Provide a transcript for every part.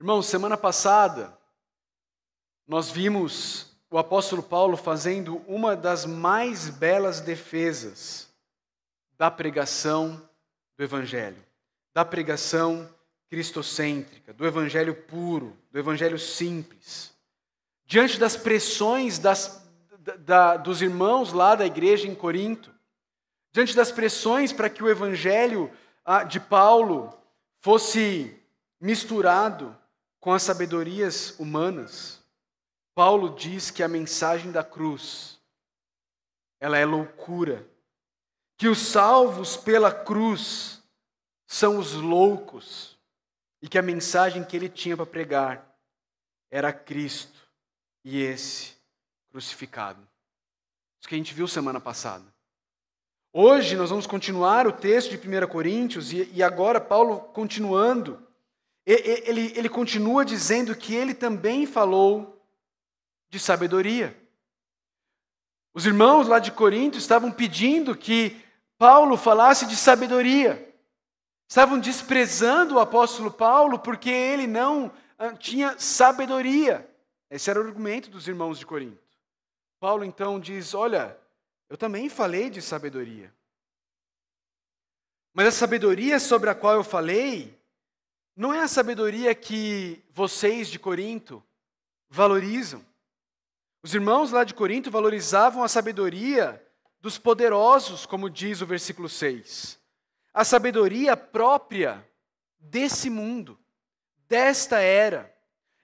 Irmãos, semana passada, nós vimos o apóstolo Paulo fazendo uma das mais belas defesas da pregação do Evangelho, da pregação cristocêntrica, do Evangelho puro, do Evangelho simples. Diante das pressões das, da, dos irmãos lá da igreja em Corinto, diante das pressões para que o Evangelho ah, de Paulo fosse misturado com as sabedorias humanas, Paulo diz que a mensagem da cruz ela é loucura, que os salvos pela cruz são os loucos e que a mensagem que ele tinha para pregar era Cristo e esse crucificado. Isso que a gente viu semana passada. Hoje nós vamos continuar o texto de 1 Coríntios e agora Paulo continuando ele, ele continua dizendo que ele também falou de sabedoria. Os irmãos lá de Corinto estavam pedindo que Paulo falasse de sabedoria. Estavam desprezando o apóstolo Paulo porque ele não ah, tinha sabedoria. Esse era o argumento dos irmãos de Corinto. Paulo então diz: Olha, eu também falei de sabedoria. Mas a sabedoria sobre a qual eu falei não é a sabedoria que vocês de Corinto valorizam. Os irmãos lá de Corinto valorizavam a sabedoria dos poderosos, como diz o versículo 6. A sabedoria própria desse mundo, desta era.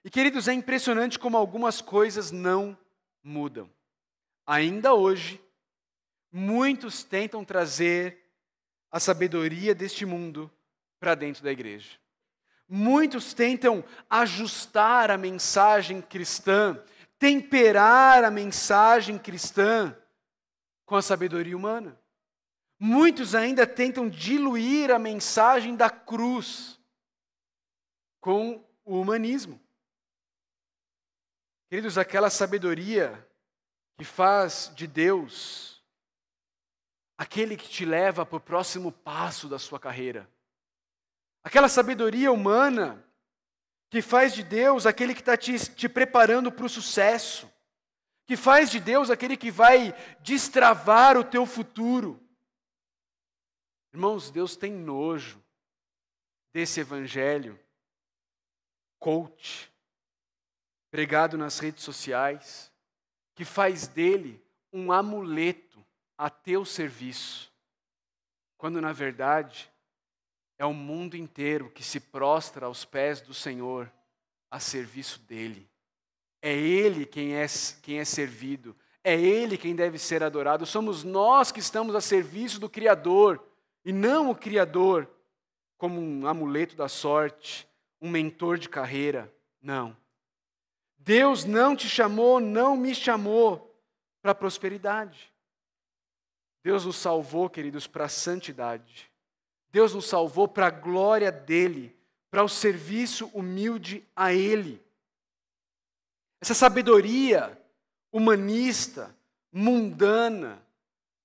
E queridos, é impressionante como algumas coisas não mudam. Ainda hoje, muitos tentam trazer a sabedoria deste mundo para dentro da igreja. Muitos tentam ajustar a mensagem cristã, temperar a mensagem cristã com a sabedoria humana. Muitos ainda tentam diluir a mensagem da cruz com o humanismo. Queridos, aquela sabedoria que faz de Deus aquele que te leva para o próximo passo da sua carreira aquela sabedoria humana que faz de Deus aquele que está te, te preparando para o sucesso, que faz de Deus aquele que vai destravar o teu futuro. Irmãos, Deus tem nojo desse evangelho coach, pregado nas redes sociais, que faz dele um amuleto a teu serviço, quando na verdade é o mundo inteiro que se prostra aos pés do Senhor a serviço dele. É Ele quem é, quem é servido, é Ele quem deve ser adorado. Somos nós que estamos a serviço do Criador e não o Criador como um amuleto da sorte, um mentor de carreira. Não. Deus não te chamou, não me chamou para prosperidade. Deus nos salvou, queridos, para a santidade. Deus nos salvou para a glória dele, para o serviço humilde a ele. Essa sabedoria humanista, mundana,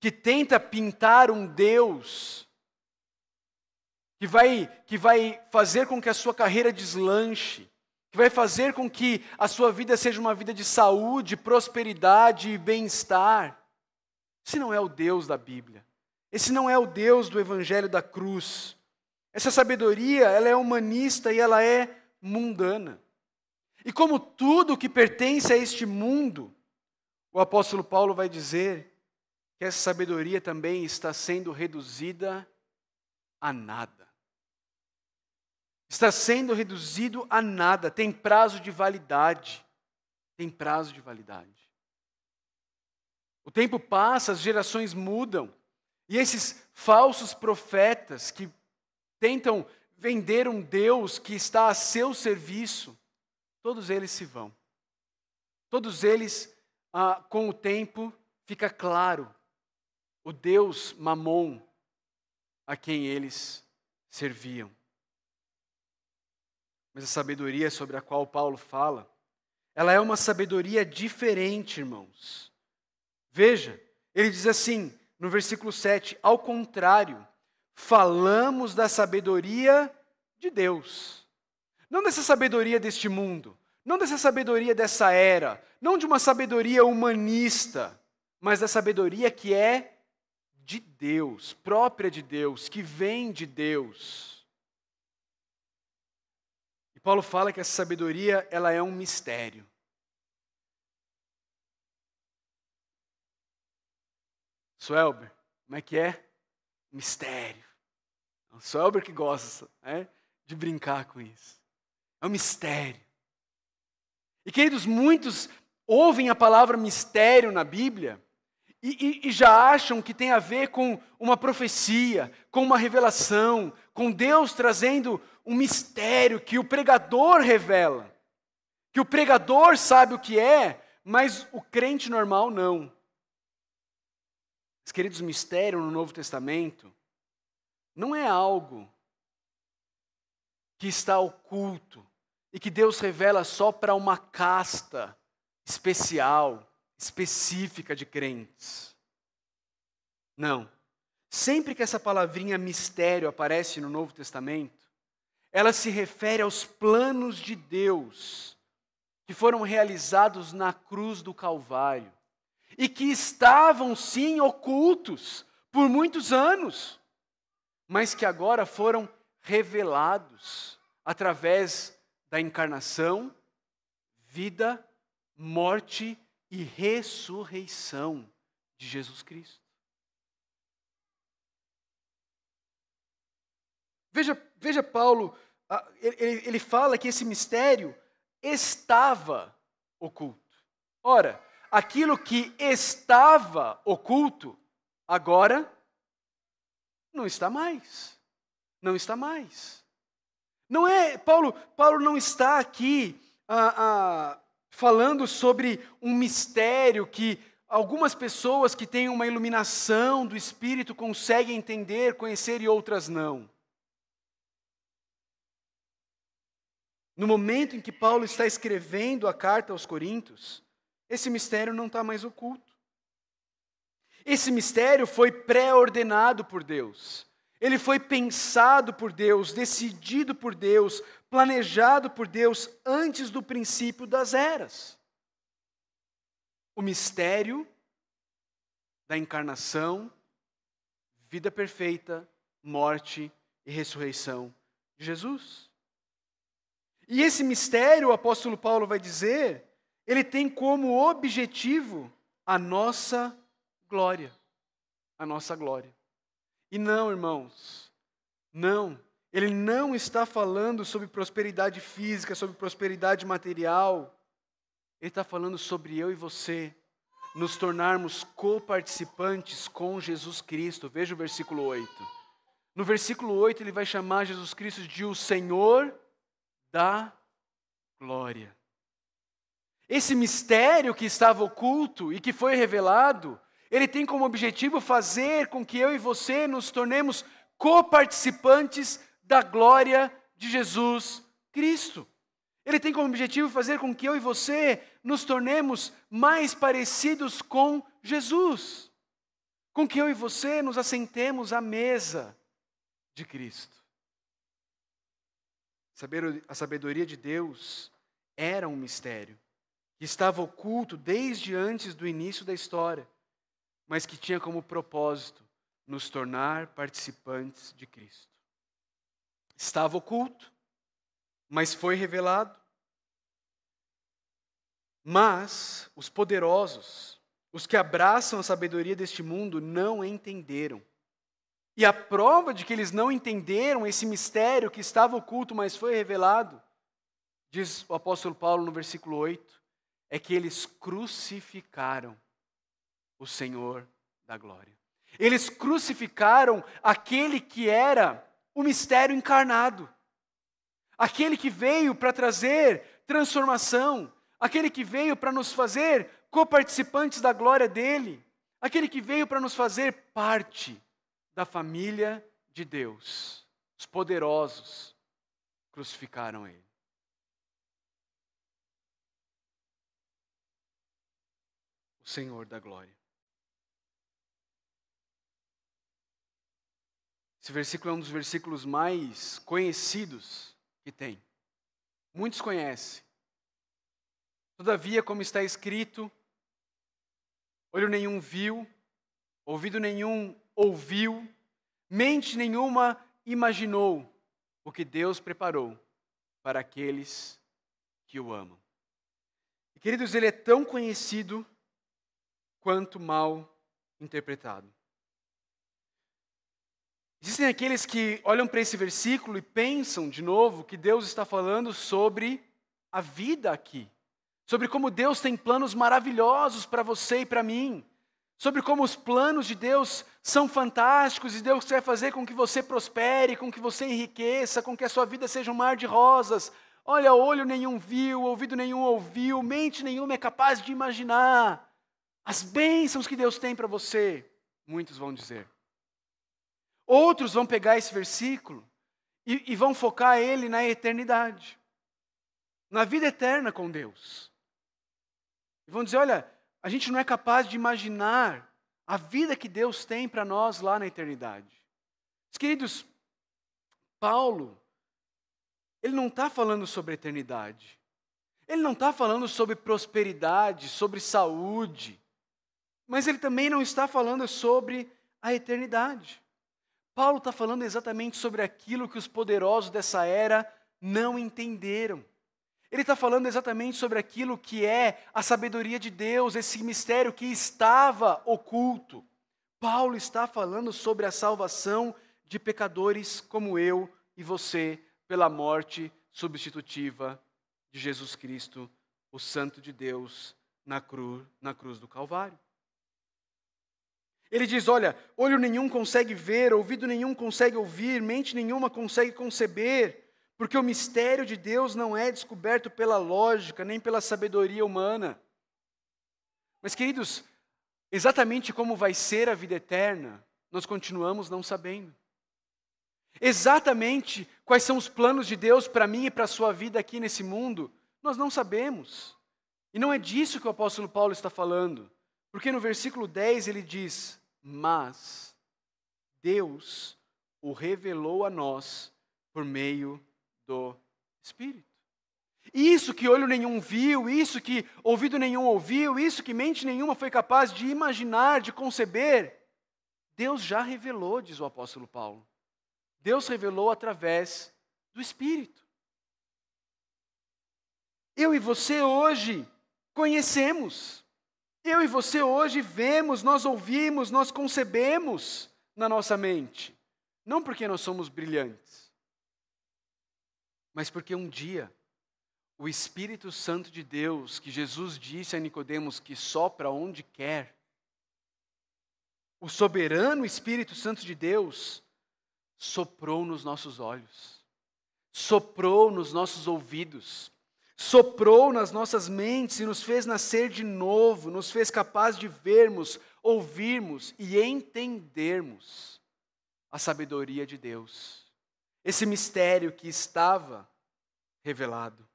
que tenta pintar um Deus que vai, que vai fazer com que a sua carreira deslanche, que vai fazer com que a sua vida seja uma vida de saúde, prosperidade e bem-estar. Se não é o Deus da Bíblia. Esse não é o Deus do evangelho da cruz. Essa sabedoria, ela é humanista e ela é mundana. E como tudo que pertence a este mundo, o apóstolo Paulo vai dizer que essa sabedoria também está sendo reduzida a nada. Está sendo reduzido a nada, tem prazo de validade. Tem prazo de validade. O tempo passa, as gerações mudam. E esses falsos profetas que tentam vender um Deus que está a seu serviço, todos eles se vão. Todos eles, ah, com o tempo, fica claro o Deus Mamon a quem eles serviam. Mas a sabedoria sobre a qual Paulo fala, ela é uma sabedoria diferente, irmãos. Veja, ele diz assim: no versículo 7, ao contrário, falamos da sabedoria de Deus. Não dessa sabedoria deste mundo, não dessa sabedoria dessa era, não de uma sabedoria humanista, mas da sabedoria que é de Deus, própria de Deus, que vem de Deus. E Paulo fala que essa sabedoria, ela é um mistério. Suelber, como é que é? Mistério. É o Suelber que gosta né, de brincar com isso. É um mistério. E queridos, muitos ouvem a palavra mistério na Bíblia e, e, e, já acham que tem a ver com uma profecia, com uma revelação, com Deus trazendo um mistério que o pregador revela. Que o pregador sabe o que é, mas o crente normal não. Os queridos, mistério no Novo Testamento não é algo que está oculto, e que Deus revela só para uma casta especial, específica de crentes. Não. Sempre que essa palavrinha mistério aparece no Novo Testamento, ela se refere aos planos de Deus que foram realizados na cruz do Calvário e que estavam sim ocultos por muitos anos, mas que agora foram revelados através da encarnação, vida, morte e ressurreição de Jesus Cristo. Veja, veja Paulo, ele, ele fala que esse mistério estava oculto. Ora, aquilo que estava oculto, agora não está mais. Não está mais. Não é, Paulo, Paulo não está aqui ah, ah, falando sobre um mistério que algumas pessoas que têm uma iluminação do Espírito conseguem entender, conhecer e outras não. No momento em que Paulo está escrevendo a carta aos Coríntios, esse mistério não está mais oculto. Esse mistério foi pré-ordenado por Deus. Ele foi pensado por Deus, decidido por Deus, planejado por Deus antes do princípio das eras. O mistério da encarnação, vida perfeita, morte e ressurreição de Jesus. E esse mistério, o apóstolo Paulo vai dizer, ele tem como objetivo a nossa glória. A nossa glória. E não, irmãos, não. Ele não está falando sobre prosperidade física, sobre prosperidade material. Ele está falando sobre eu e você nos tornarmos coparticipantes com Jesus Cristo. Veja o versículo 8. No versículo 8, ele vai chamar Jesus Cristo de o Senhor da glória. Esse mistério que estava oculto e que foi revelado, ele tem como objetivo fazer com que eu e você nos tornemos coparticipantes da glória de Jesus Cristo. Ele tem como objetivo fazer com que eu e você nos tornemos mais parecidos com Jesus. Com que eu e você nos assentemos à mesa de Cristo. A sabedoria de Deus era um mistério que estava oculto desde antes do início da história mas que tinha como propósito nos tornar participantes de Cristo. Estava oculto, mas foi revelado. Mas os poderosos, os que abraçam a sabedoria deste mundo, não entenderam. E a prova de que eles não entenderam esse mistério que estava oculto, mas foi revelado, diz o apóstolo Paulo no versículo 8, é que eles crucificaram o Senhor da glória. Eles crucificaram aquele que era o mistério encarnado, aquele que veio para trazer transformação, aquele que veio para nos fazer coparticipantes da glória dele, aquele que veio para nos fazer parte da família de Deus. Os poderosos crucificaram ele. Senhor da glória. Esse versículo é um dos versículos mais conhecidos que tem. muitos conhecem. Todavia, como está escrito, olho nenhum viu, ouvido nenhum ouviu, mente nenhuma imaginou o que Deus preparou para aqueles que o amam. E, queridos, ele é tão conhecido quanto mal interpretado. Existem aqueles que olham para esse versículo e pensam de novo que Deus está falando sobre a vida aqui, sobre como Deus tem planos maravilhosos para você e para mim, sobre como os planos de Deus são fantásticos e Deus quer fazer com que você prospere, com que você enriqueça, com que a sua vida seja um mar de rosas. Olha, olho nenhum viu, ouvido nenhum ouviu, mente nenhuma é capaz de imaginar as bênçãos que Deus tem para você. Muitos vão dizer. Outros vão pegar esse versículo e, e vão focar ele na eternidade, na vida eterna com Deus. E vão dizer: olha, a gente não é capaz de imaginar a vida que Deus tem para nós lá na eternidade. queridos, Paulo, ele não está falando sobre eternidade. Ele não está falando sobre prosperidade, sobre saúde. Mas ele também não está falando sobre a eternidade. Paulo está falando exatamente sobre aquilo que os poderosos dessa era não entenderam. Ele está falando exatamente sobre aquilo que é a sabedoria de Deus, esse mistério que estava oculto. Paulo está falando sobre a salvação de pecadores como eu e você, pela morte substitutiva de Jesus Cristo, o Santo de Deus, na cruz, na cruz do Calvário. Ele diz: Olha, olho nenhum consegue ver, ouvido nenhum consegue ouvir, mente nenhuma consegue conceber, porque o mistério de Deus não é descoberto pela lógica, nem pela sabedoria humana. Mas, queridos, exatamente como vai ser a vida eterna, nós continuamos não sabendo. Exatamente quais são os planos de Deus para mim e para a sua vida aqui nesse mundo, nós não sabemos. E não é disso que o apóstolo Paulo está falando, porque no versículo 10 ele diz: mas Deus o revelou a nós por meio do Espírito. Isso que olho nenhum viu, isso que ouvido nenhum ouviu, isso que mente nenhuma foi capaz de imaginar, de conceber, Deus já revelou, diz o apóstolo Paulo. Deus revelou através do Espírito. Eu e você hoje conhecemos eu e você hoje vemos, nós ouvimos, nós concebemos na nossa mente. Não porque nós somos brilhantes, mas porque um dia o Espírito Santo de Deus, que Jesus disse a Nicodemos que sopra onde quer, o soberano Espírito Santo de Deus soprou nos nossos olhos, soprou nos nossos ouvidos, soprou nas nossas mentes e nos fez nascer de novo, nos fez capaz de vermos, ouvirmos e entendermos a sabedoria de Deus. Esse mistério que estava revelado.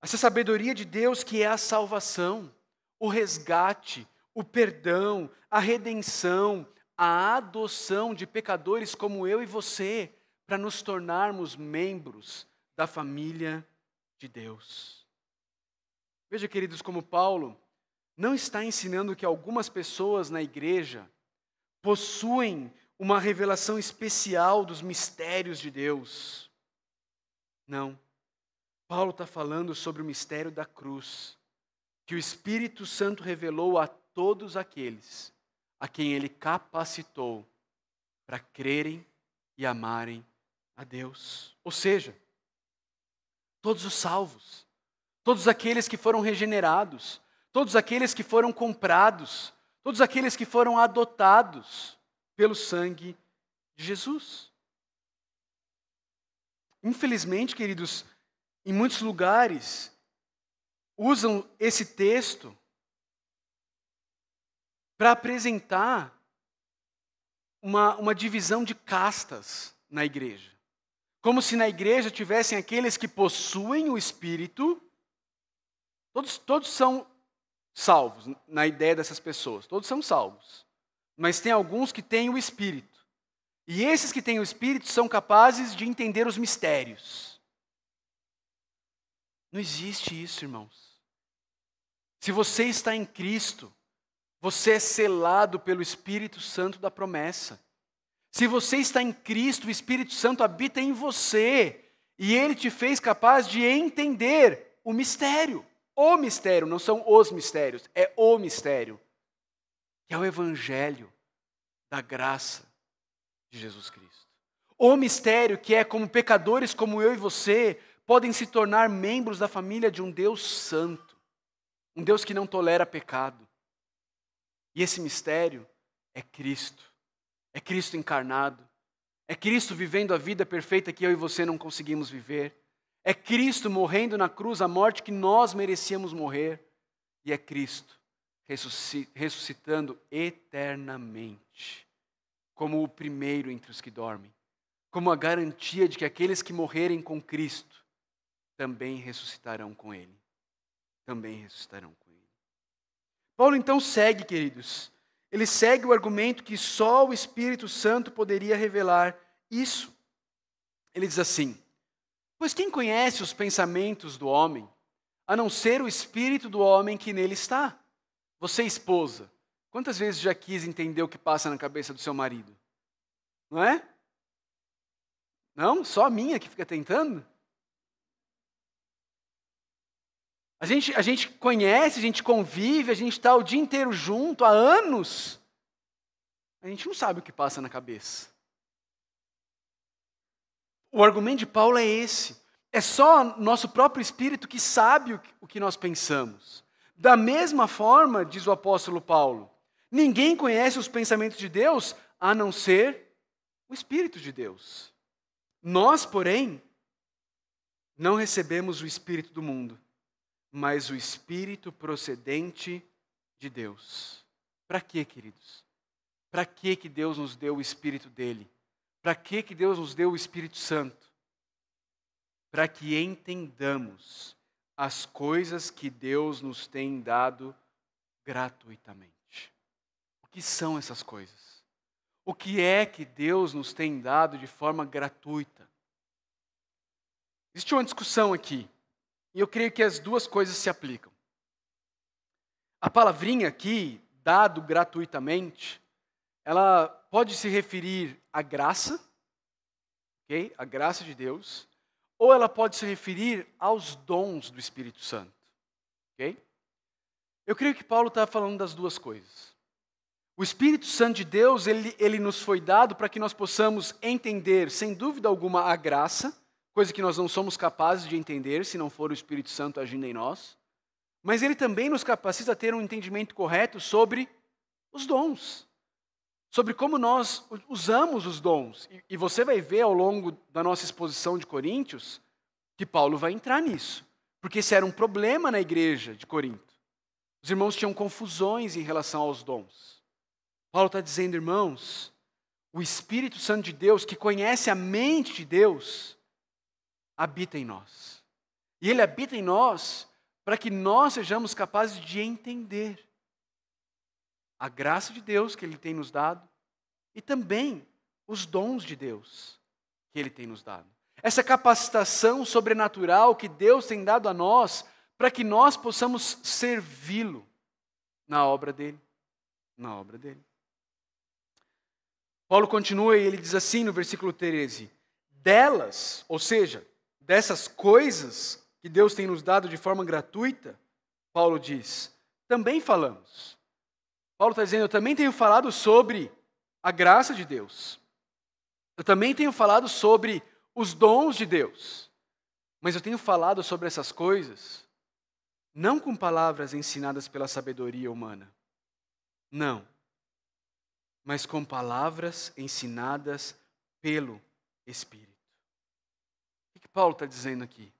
Essa sabedoria de Deus que é a salvação, o resgate, o perdão, a redenção, a adoção de pecadores como eu e você, para nos tornarmos membros da família de Deus. Veja, queridos, como Paulo não está ensinando que algumas pessoas na igreja possuem uma revelação especial dos mistérios de Deus. Não. Paulo está falando sobre o mistério da cruz, que o Espírito Santo revelou a todos aqueles a quem ele capacitou para crerem e amarem a Deus. Ou seja, todos os salvos, todos aqueles que foram regenerados, todos aqueles que foram comprados, todos aqueles que foram adotados pelo sangue de Jesus. Infelizmente, queridos, em muitos lugares usam esse texto para apresentar uma, uma divisão de castas na igreja. Como se na igreja tivessem aqueles que possuem o Espírito, todos, todos são salvos, na ideia dessas pessoas, todos são salvos. Mas tem alguns que têm o Espírito. E esses que têm o Espírito são capazes de entender os mistérios. Não existe isso, irmãos. Se você está em Cristo, você é selado pelo Espírito Santo da promessa. Se você está em Cristo, o Espírito Santo habita em você e ele te fez capaz de entender o mistério. O mistério, não são os mistérios, é o mistério, que é o Evangelho da graça de Jesus Cristo. O mistério que é como pecadores como eu e você podem se tornar membros da família de um Deus santo, um Deus que não tolera pecado. E esse mistério é Cristo, é Cristo encarnado, é Cristo vivendo a vida perfeita que eu e você não conseguimos viver. É Cristo morrendo na cruz a morte que nós merecíamos morrer. E é Cristo ressuscitando eternamente, como o primeiro entre os que dormem, como a garantia de que aqueles que morrerem com Cristo também ressuscitarão com Ele. Também ressuscitarão com Ele. Paulo então segue, queridos, ele segue o argumento que só o Espírito Santo poderia revelar isso. Ele diz assim: Pois quem conhece os pensamentos do homem, a não ser o espírito do homem que nele está? Você, esposa, quantas vezes já quis entender o que passa na cabeça do seu marido? Não é? Não? Só a minha que fica tentando? A gente, a gente conhece, a gente convive, a gente está o dia inteiro junto há anos. A gente não sabe o que passa na cabeça. O argumento de Paulo é esse. É só nosso próprio espírito que sabe o que nós pensamos. Da mesma forma, diz o apóstolo Paulo, ninguém conhece os pensamentos de Deus a não ser o Espírito de Deus. Nós, porém, não recebemos o Espírito do mundo, mas o Espírito procedente de Deus. Para quê, queridos? Para que que Deus nos deu o Espírito dele? Para que que Deus nos deu o Espírito Santo? Para que entendamos as coisas que Deus nos tem dado gratuitamente. O que são essas coisas? O que é que Deus nos tem dado de forma gratuita? Existe uma discussão aqui e eu creio que as duas coisas se aplicam. A palavrinha aqui, dado gratuitamente, ela pode se referir à graça, ok? A graça de Deus, ou ela pode se referir aos dons do Espírito Santo, ok? Eu creio que Paulo está falando das duas coisas. O Espírito Santo de Deus, ele, ele nos foi dado para que nós possamos entender, sem dúvida alguma, a graça, coisa que nós não somos capazes de entender se não for o Espírito Santo agindo em nós. Mas ele também nos capacita a ter um entendimento correto sobre os dons, sobre como nós usamos os dons. E você vai ver ao longo da nossa exposição de Coríntios que Paulo vai entrar nisso, porque esse era um problema na igreja de Corinto. Os irmãos tinham confusões em relação aos dons. Paulo está dizendo, irmãos, o Espírito Santo de Deus, que conhece a mente de Deus, habita em nós. E Ele habita em nós para que nós sejamos capazes de entender a graça de Deus que Ele tem nos dado e também os dons de Deus que Ele tem nos dado. Essa capacitação sobrenatural que Deus tem dado a nós para que nós possamos servi-lo na obra dele, na obra dele. Paulo continua e ele diz assim no versículo 13: delas, ou seja, dessas coisas que Deus tem nos dado de forma gratuita, Paulo diz, também falamos. Paulo está dizendo, eu também tenho falado sobre a graça de Deus. Eu também tenho falado sobre os dons de Deus. Mas eu tenho falado sobre essas coisas não com palavras ensinadas pela sabedoria humana. Não. Mas com palavras ensinadas pelo Espírito. Paulo está dizendo aqui?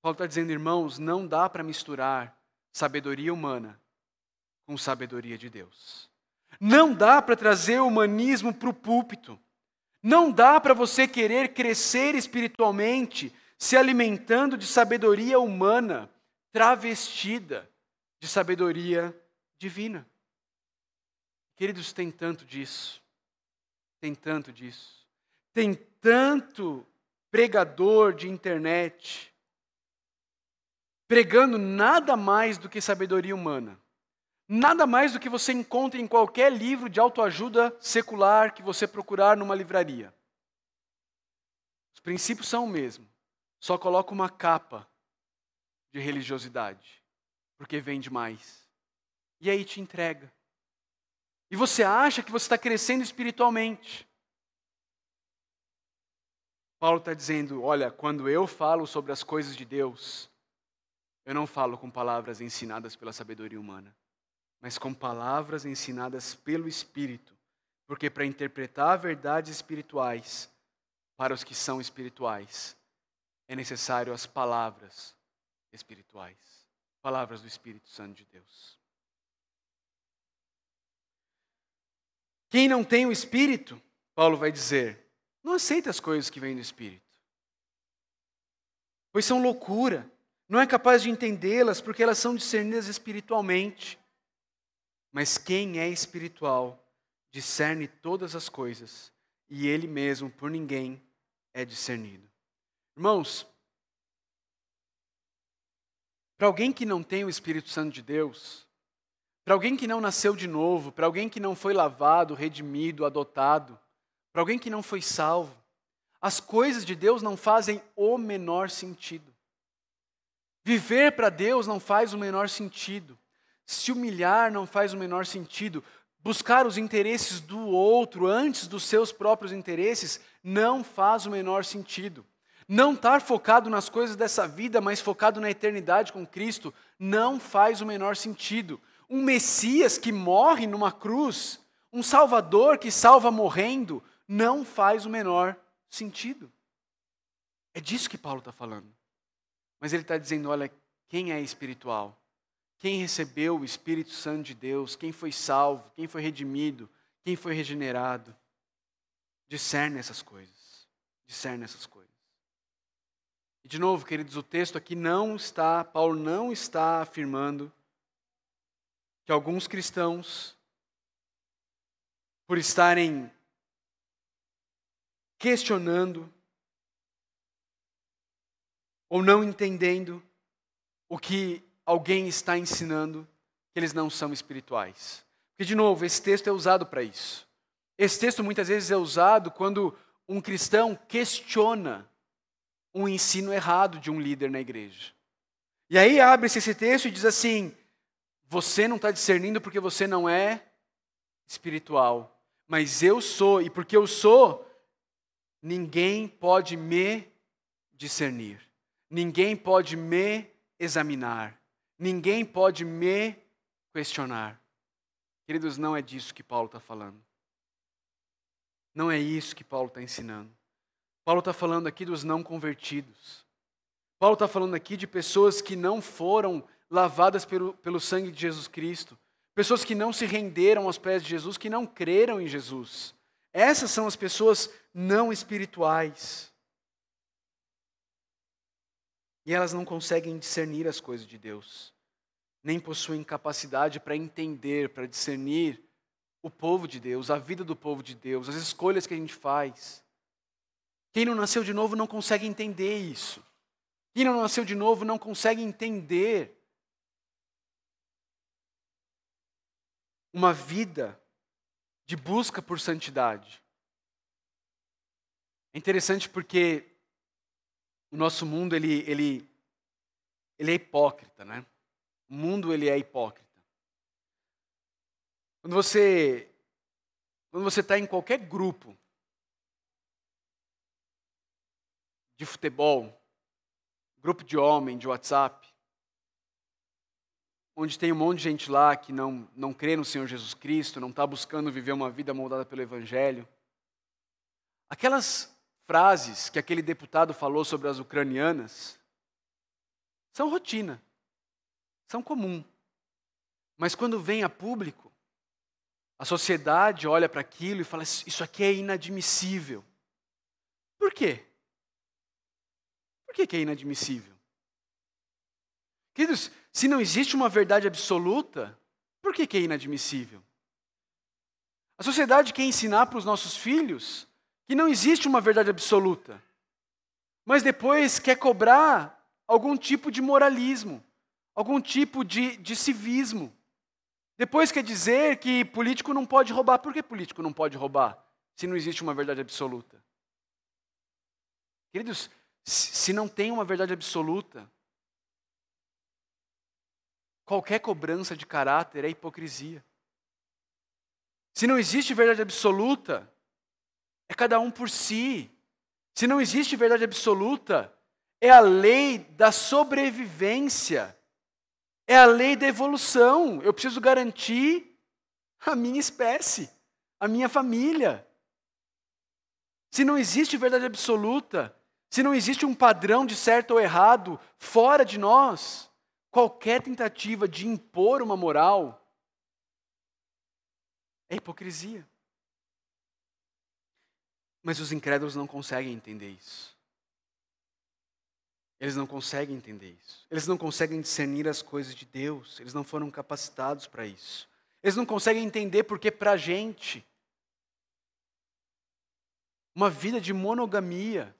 Paulo está dizendo, irmãos, não dá para misturar sabedoria humana com sabedoria de Deus. Não dá para trazer o humanismo para o púlpito. Não dá para você querer crescer espiritualmente se alimentando de sabedoria humana travestida de sabedoria divina. Queridos, tem tanto disso. Tem tanto disso. Tem tanto pregador de internet pregando nada mais do que sabedoria humana. Nada mais do que você encontra em qualquer livro de autoajuda secular que você procurar numa livraria. Os princípios são o mesmo, só coloca uma capa de religiosidade, porque vende mais. E aí te entrega. E você acha que você está crescendo espiritualmente. Paulo está dizendo: olha, quando eu falo sobre as coisas de Deus, eu não falo com palavras ensinadas pela sabedoria humana mas com palavras ensinadas pelo Espírito, porque para interpretar verdades espirituais para os que são espirituais, é necessário as palavras espirituais, palavras do Espírito Santo de Deus. Quem não tem o Espírito, Paulo vai dizer, não aceita as coisas que vêm do Espírito, pois são loucura, não é capaz de entendê-las porque elas são discernidas espiritualmente. Mas quem é espiritual discerne todas as coisas, e ele mesmo por ninguém é discernido. Irmãos, para alguém que não tem o Espírito Santo de Deus, para alguém que não nasceu de novo, para alguém que não foi lavado, redimido, adotado, para alguém que não foi salvo, as coisas de Deus não fazem o menor sentido. Viver para Deus não faz o menor sentido. Se humilhar não faz o menor sentido. Buscar os interesses do outro antes dos seus próprios interesses não faz o menor sentido. Não estar focado nas coisas dessa vida, mas focado na eternidade com Cristo, não faz o menor sentido. Um Messias que morre numa cruz, um Salvador que salva morrendo, não faz o menor sentido. É disso que Paulo está falando. Mas ele está dizendo: olha, quem é espiritual quem recebeu o Espírito Santo de Deus, quem foi salvo, quem foi redimido, quem foi regenerado, discerne essas coisas. Discerne essas coisas. E de novo, queridos, o texto aqui não está, Paulo não está afirmando que alguns cristãos, por estarem questionando ou não entendendo o que alguém está ensinando que eles não são espirituais. Porque, de novo, esse texto é usado para isso. Esse texto muitas vezes é usado quando um cristão questiona um ensino errado de um líder na igreja. E aí abre-se esse texto e diz assim: você não está discernindo porque você não é espiritual, mas eu sou, e porque eu sou, ninguém pode me discernir, ninguém pode me examinar, Ninguém pode me questionar. Queridos, não é disso que Paulo está falando. Não é isso que Paulo está ensinando. Paulo está falando aqui dos não convertidos. Paulo está falando aqui de pessoas que não foram lavadas pelo, pelo sangue de Jesus Cristo. Pessoas que não se renderam aos pés de Jesus, que não creram em Jesus. Essas são as pessoas não espirituais. E elas não conseguem discernir as coisas de Deus, nem possuem capacidade para entender, para discernir o povo de Deus, a vida do povo de Deus, as escolhas que a gente faz. Quem não nasceu de novo não consegue entender isso. Quem não nasceu de novo não consegue entender uma vida de busca por santidade. É interessante porque o nosso mundo ele, ele, ele é hipócrita, né? O mundo ele é hipócrita. Quando você quando você está em qualquer grupo de futebol, grupo de homem, de WhatsApp, onde tem um monte de gente lá que não, não crê no Senhor Jesus Cristo, não está buscando viver uma vida moldada pelo Evangelho, aquelas frases que aquele deputado falou sobre as ucranianas são rotina, são comum. Mas quando vem a público, a sociedade olha para aquilo e fala: Isso aqui é inadmissível. Por quê? Por que, que é inadmissível? Queridos, se não existe uma verdade absoluta, por que, que é inadmissível? A sociedade quer ensinar para os nossos filhos que não existe uma verdade absoluta, mas depois quer cobrar algum tipo de moralismo, algum tipo de, de civismo. Depois quer dizer que político não pode roubar. Por que político não pode roubar? Se não existe uma verdade absoluta. Queridos, se não tem uma verdade absoluta, qualquer cobrança de caráter é hipocrisia. Se não existe verdade absoluta, é cada um por si. Se não existe verdade absoluta, é a lei da sobrevivência. É a lei da evolução. Eu preciso garantir a minha espécie, a minha família. Se não existe verdade absoluta, se não existe um padrão de certo ou errado fora de nós, qualquer tentativa de impor uma moral é hipocrisia. Mas os incrédulos não conseguem entender isso. Eles não conseguem entender isso. Eles não conseguem discernir as coisas de Deus. Eles não foram capacitados para isso. Eles não conseguem entender porque, para a gente, uma vida de monogamia,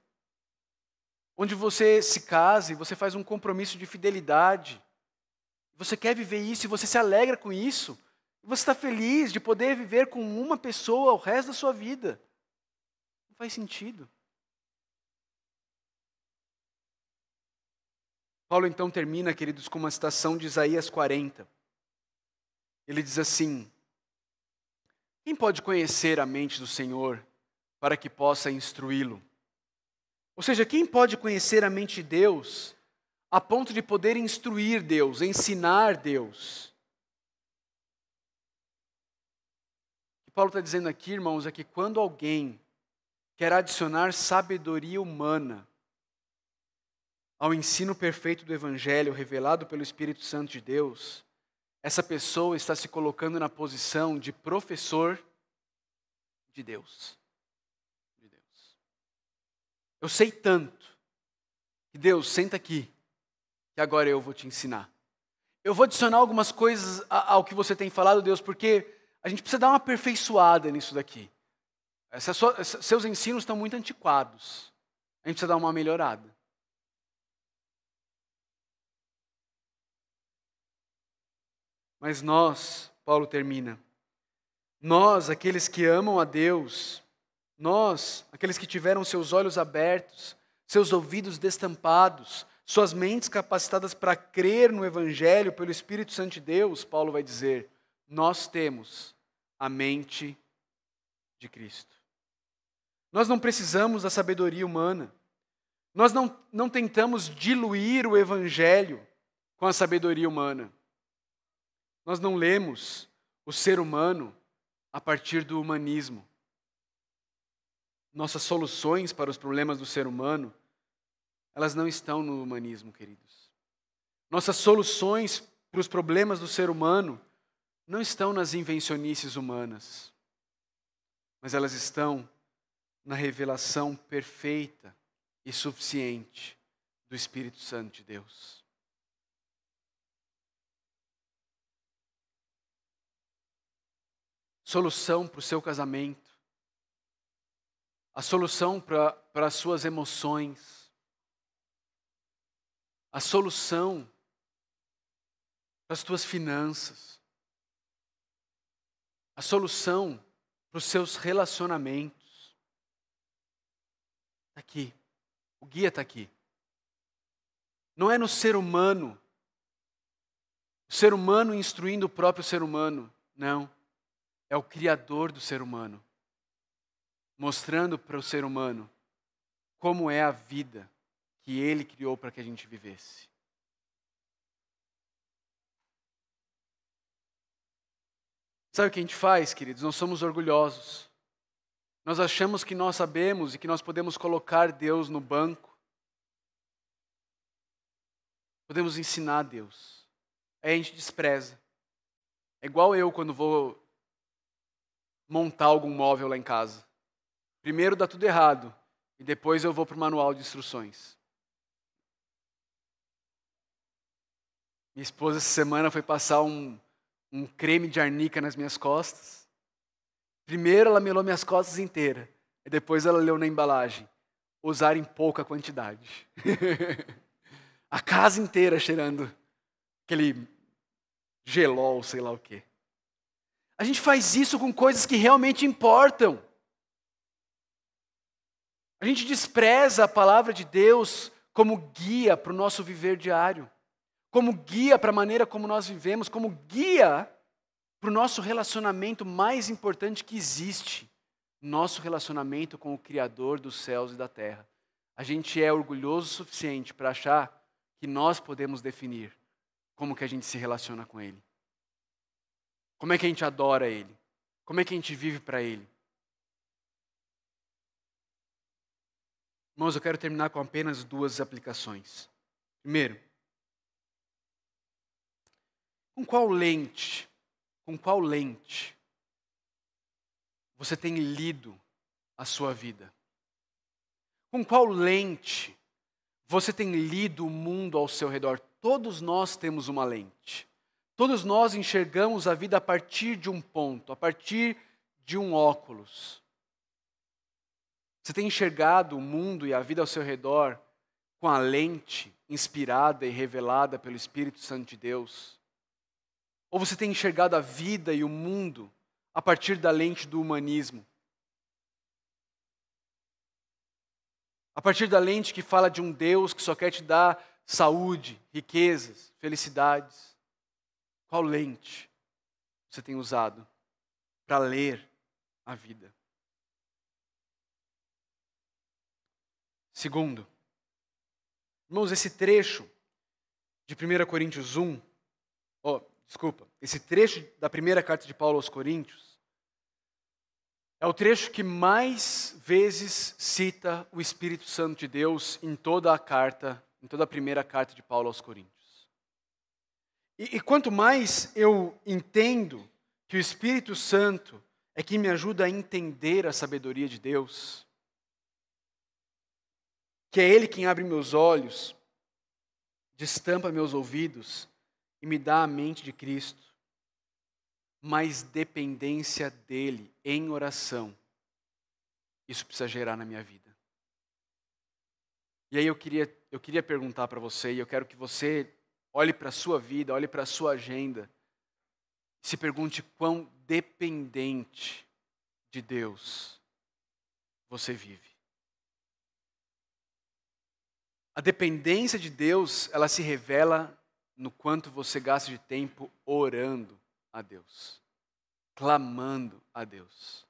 onde você se casa e você faz um compromisso de fidelidade, você quer viver isso e você se alegra com isso, você está feliz de poder viver com uma pessoa o resto da sua vida. Faz sentido. Paulo então termina, queridos, com uma citação de Isaías 40. Ele diz assim: Quem pode conhecer a mente do Senhor para que possa instruí-lo? Ou seja, quem pode conhecer a mente de Deus a ponto de poder instruir Deus, ensinar Deus? O que Paulo está dizendo aqui, irmãos, é que quando alguém quer adicionar sabedoria humana ao ensino perfeito do Evangelho revelado pelo Espírito Santo de Deus, essa pessoa está se colocando na posição de professor de Deus. De Deus. Eu sei tanto que Deus senta aqui, que agora eu vou te ensinar. Eu vou adicionar algumas coisas ao que você tem falado, Deus, porque a gente precisa dar uma aperfeiçoada nisso daqui. Sua, seus ensinos estão muito antiquados. A gente precisa dar uma melhorada. Mas nós, Paulo termina, nós, aqueles que amam a Deus, nós, aqueles que tiveram seus olhos abertos, seus ouvidos destampados, suas mentes capacitadas para crer no Evangelho pelo Espírito Santo de Deus, Paulo vai dizer, nós temos a mente de Cristo. Nós não precisamos da sabedoria humana. Nós não, não tentamos diluir o Evangelho com a sabedoria humana. Nós não lemos o ser humano a partir do humanismo. Nossas soluções para os problemas do ser humano, elas não estão no humanismo, queridos. Nossas soluções para os problemas do ser humano não estão nas invencionices humanas, mas elas estão na revelação perfeita e suficiente do Espírito Santo de Deus. solução para o seu casamento, a solução para, as suas emoções, a solução para as tuas finanças, a solução para os seus relacionamentos. Está aqui. O guia está aqui. Não é no ser humano, o ser humano instruindo o próprio ser humano. Não é o Criador do ser humano, mostrando para o ser humano como é a vida que ele criou para que a gente vivesse. Sabe o que a gente faz, queridos? Nós somos orgulhosos. Nós achamos que nós sabemos e que nós podemos colocar Deus no banco. Podemos ensinar a Deus. Aí a gente despreza. É igual eu quando vou montar algum móvel lá em casa. Primeiro dá tudo errado e depois eu vou para o manual de instruções. Minha esposa essa semana foi passar um, um creme de arnica nas minhas costas. Primeiro ela melou minhas costas inteiras e depois ela leu na embalagem: usar em pouca quantidade. A casa inteira cheirando aquele gelol, sei lá o quê. A gente faz isso com coisas que realmente importam. A gente despreza a palavra de Deus como guia para o nosso viver diário, como guia para a maneira como nós vivemos, como guia para o nosso relacionamento mais importante que existe, nosso relacionamento com o Criador dos céus e da terra. A gente é orgulhoso o suficiente para achar que nós podemos definir como que a gente se relaciona com Ele. Como é que a gente adora Ele? Como é que a gente vive para Ele? Irmãos, eu quero terminar com apenas duas aplicações. Primeiro, com qual lente, com qual lente você tem lido a sua vida? Com qual lente você tem lido o mundo ao seu redor? Todos nós temos uma lente. Todos nós enxergamos a vida a partir de um ponto, a partir de um óculos. Você tem enxergado o mundo e a vida ao seu redor com a lente inspirada e revelada pelo Espírito Santo de Deus? Ou você tem enxergado a vida e o mundo a partir da lente do humanismo? A partir da lente que fala de um Deus que só quer te dar saúde, riquezas, felicidades. Qual lente você tem usado para ler a vida? Segundo, irmãos, esse trecho de 1 Coríntios 1, oh, desculpa, esse trecho da primeira carta de Paulo aos Coríntios, é o trecho que mais vezes cita o Espírito Santo de Deus em toda a carta, em toda a primeira carta de Paulo aos Coríntios. E, e quanto mais eu entendo que o Espírito Santo é quem me ajuda a entender a sabedoria de Deus, que é Ele quem abre meus olhos, destampa meus ouvidos e me dá a mente de Cristo, mais dependência dEle em oração, isso precisa gerar na minha vida. E aí eu queria, eu queria perguntar para você, e eu quero que você olhe para a sua vida, olhe para a sua agenda, e se pergunte quão dependente de Deus você vive. A dependência de Deus, ela se revela no quanto você gasta de tempo orando a Deus, clamando a Deus.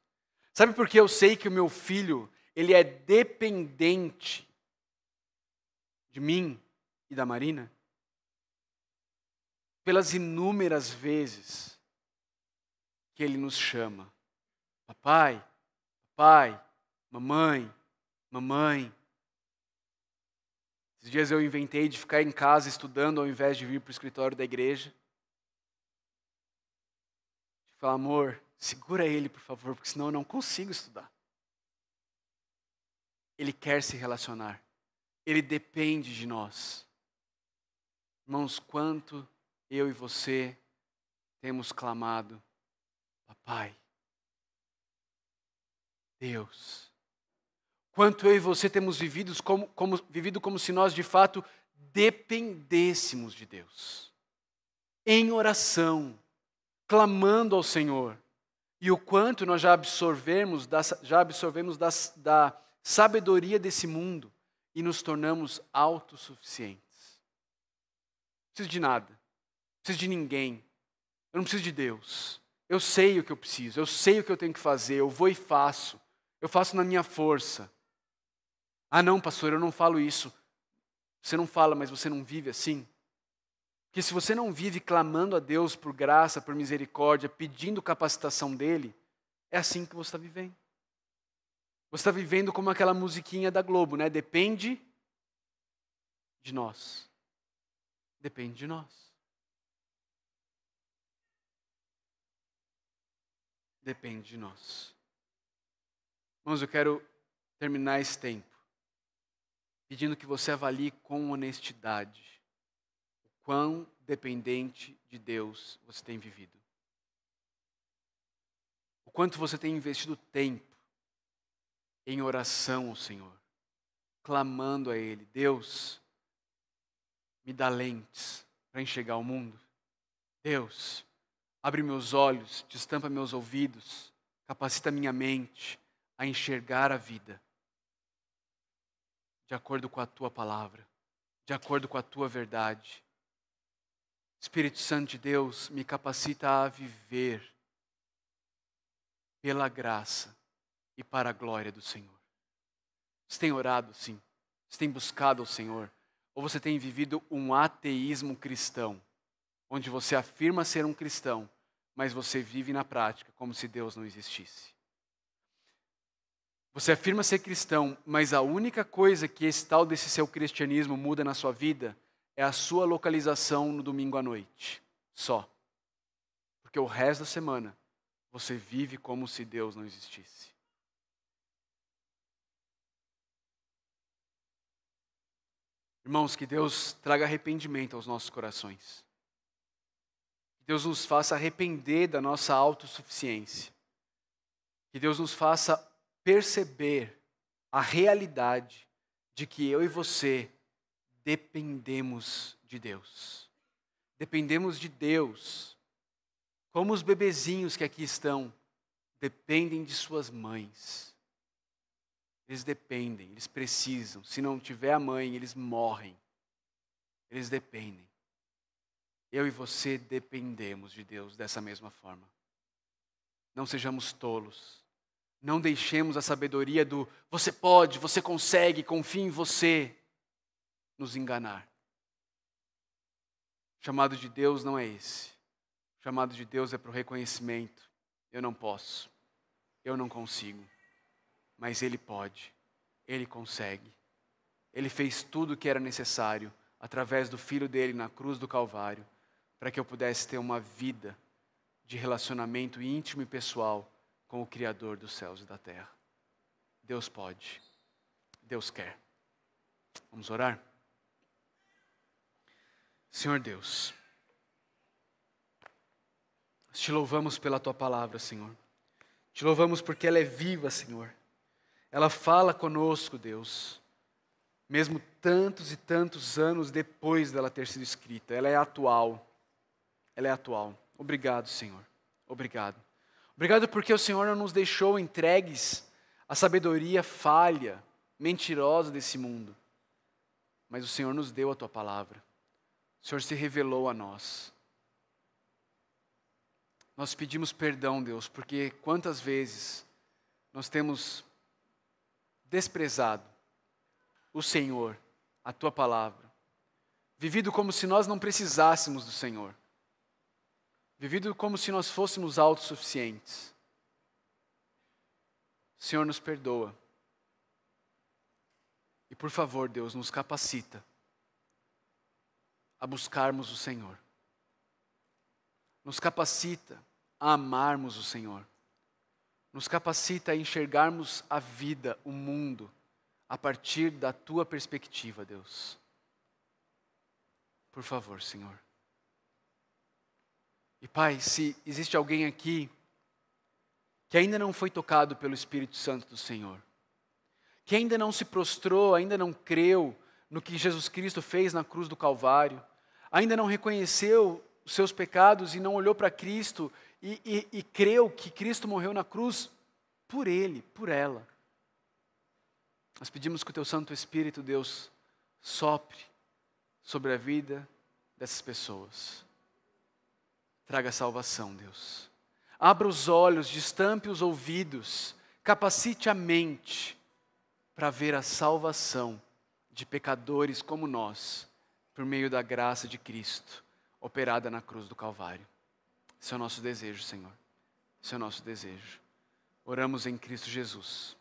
Sabe por que eu sei que o meu filho, ele é dependente de mim e da Marina? Pelas inúmeras vezes que ele nos chama. Papai, papai, mamãe, mamãe, esses dias eu inventei de ficar em casa estudando ao invés de vir para o escritório da igreja. Falar, amor, segura ele, por favor, porque senão eu não consigo estudar. Ele quer se relacionar. Ele depende de nós. Irmãos, quanto eu e você temos clamado, Papai, Deus, Quanto eu e você temos vivido como, como, vivido como se nós de fato dependêssemos de Deus. Em oração, clamando ao Senhor. E o quanto nós já absorvemos da, já absorvemos da, da sabedoria desse mundo e nos tornamos autossuficientes. Não preciso de nada, não preciso de ninguém, eu não preciso de Deus. Eu sei o que eu preciso, eu sei o que eu tenho que fazer, eu vou e faço, eu faço na minha força. Ah, não, pastor, eu não falo isso. Você não fala, mas você não vive assim? Porque se você não vive clamando a Deus por graça, por misericórdia, pedindo capacitação dele, é assim que você está vivendo. Você está vivendo como aquela musiquinha da Globo, né? Depende de nós. Depende de nós. Depende de nós. Irmãos, eu quero terminar esse tempo pedindo que você avalie com honestidade o quão dependente de Deus você tem vivido. O quanto você tem investido tempo em oração ao Senhor, clamando a Ele: Deus, me dá lentes para enxergar o mundo. Deus, abre meus olhos, destampa meus ouvidos, capacita minha mente a enxergar a vida de acordo com a tua palavra, de acordo com a tua verdade. Espírito Santo de Deus, me capacita a viver pela graça e para a glória do Senhor. Você tem orado, sim. Você tem buscado o Senhor. Ou você tem vivido um ateísmo cristão, onde você afirma ser um cristão, mas você vive na prática como se Deus não existisse. Você afirma ser cristão, mas a única coisa que esse tal desse seu cristianismo muda na sua vida é a sua localização no domingo à noite. Só. Porque o resto da semana você vive como se Deus não existisse. Irmãos, que Deus traga arrependimento aos nossos corações. Que Deus nos faça arrepender da nossa autossuficiência. Que Deus nos faça perceber a realidade de que eu e você dependemos de Deus. Dependemos de Deus. Como os bebezinhos que aqui estão dependem de suas mães. Eles dependem, eles precisam. Se não tiver a mãe, eles morrem. Eles dependem. Eu e você dependemos de Deus dessa mesma forma. Não sejamos tolos. Não deixemos a sabedoria do você pode, você consegue, confie em você nos enganar. O chamado de Deus não é esse. O chamado de Deus é para o reconhecimento. Eu não posso, eu não consigo mas Ele pode, Ele consegue. Ele fez tudo o que era necessário através do Filho dele na cruz do Calvário, para que eu pudesse ter uma vida de relacionamento íntimo e pessoal com o Criador dos céus e da terra. Deus pode, Deus quer. Vamos orar? Senhor Deus, te louvamos pela tua palavra, Senhor. Te louvamos porque ela é viva, Senhor. Ela fala conosco, Deus, mesmo tantos e tantos anos depois dela ter sido escrita. Ela é atual. Ela é atual. Obrigado, Senhor. Obrigado. Obrigado porque o Senhor não nos deixou entregues à sabedoria falha, mentirosa desse mundo. Mas o Senhor nos deu a tua palavra. O Senhor se revelou a nós. Nós pedimos perdão, Deus, porque quantas vezes nós temos desprezado o Senhor, a tua palavra, vivido como se nós não precisássemos do Senhor, vivido como se nós fôssemos autossuficientes. O Senhor nos perdoa. E por favor, Deus, nos capacita a buscarmos o Senhor. Nos capacita a amarmos o Senhor nos capacita a enxergarmos a vida, o mundo, a partir da tua perspectiva, Deus. Por favor, Senhor. E Pai, se existe alguém aqui que ainda não foi tocado pelo Espírito Santo do Senhor, que ainda não se prostrou, ainda não creu no que Jesus Cristo fez na cruz do Calvário, ainda não reconheceu os seus pecados e não olhou para Cristo e, e, e creu que Cristo morreu na cruz por ele, por ela. Nós pedimos que o teu Santo Espírito, Deus, sopre sobre a vida dessas pessoas. Traga salvação, Deus. Abra os olhos, destampe os ouvidos, capacite a mente para ver a salvação de pecadores como nós, por meio da graça de Cristo, operada na cruz do Calvário. Esse é o nosso desejo, Senhor. Esse é o nosso desejo. Oramos em Cristo Jesus.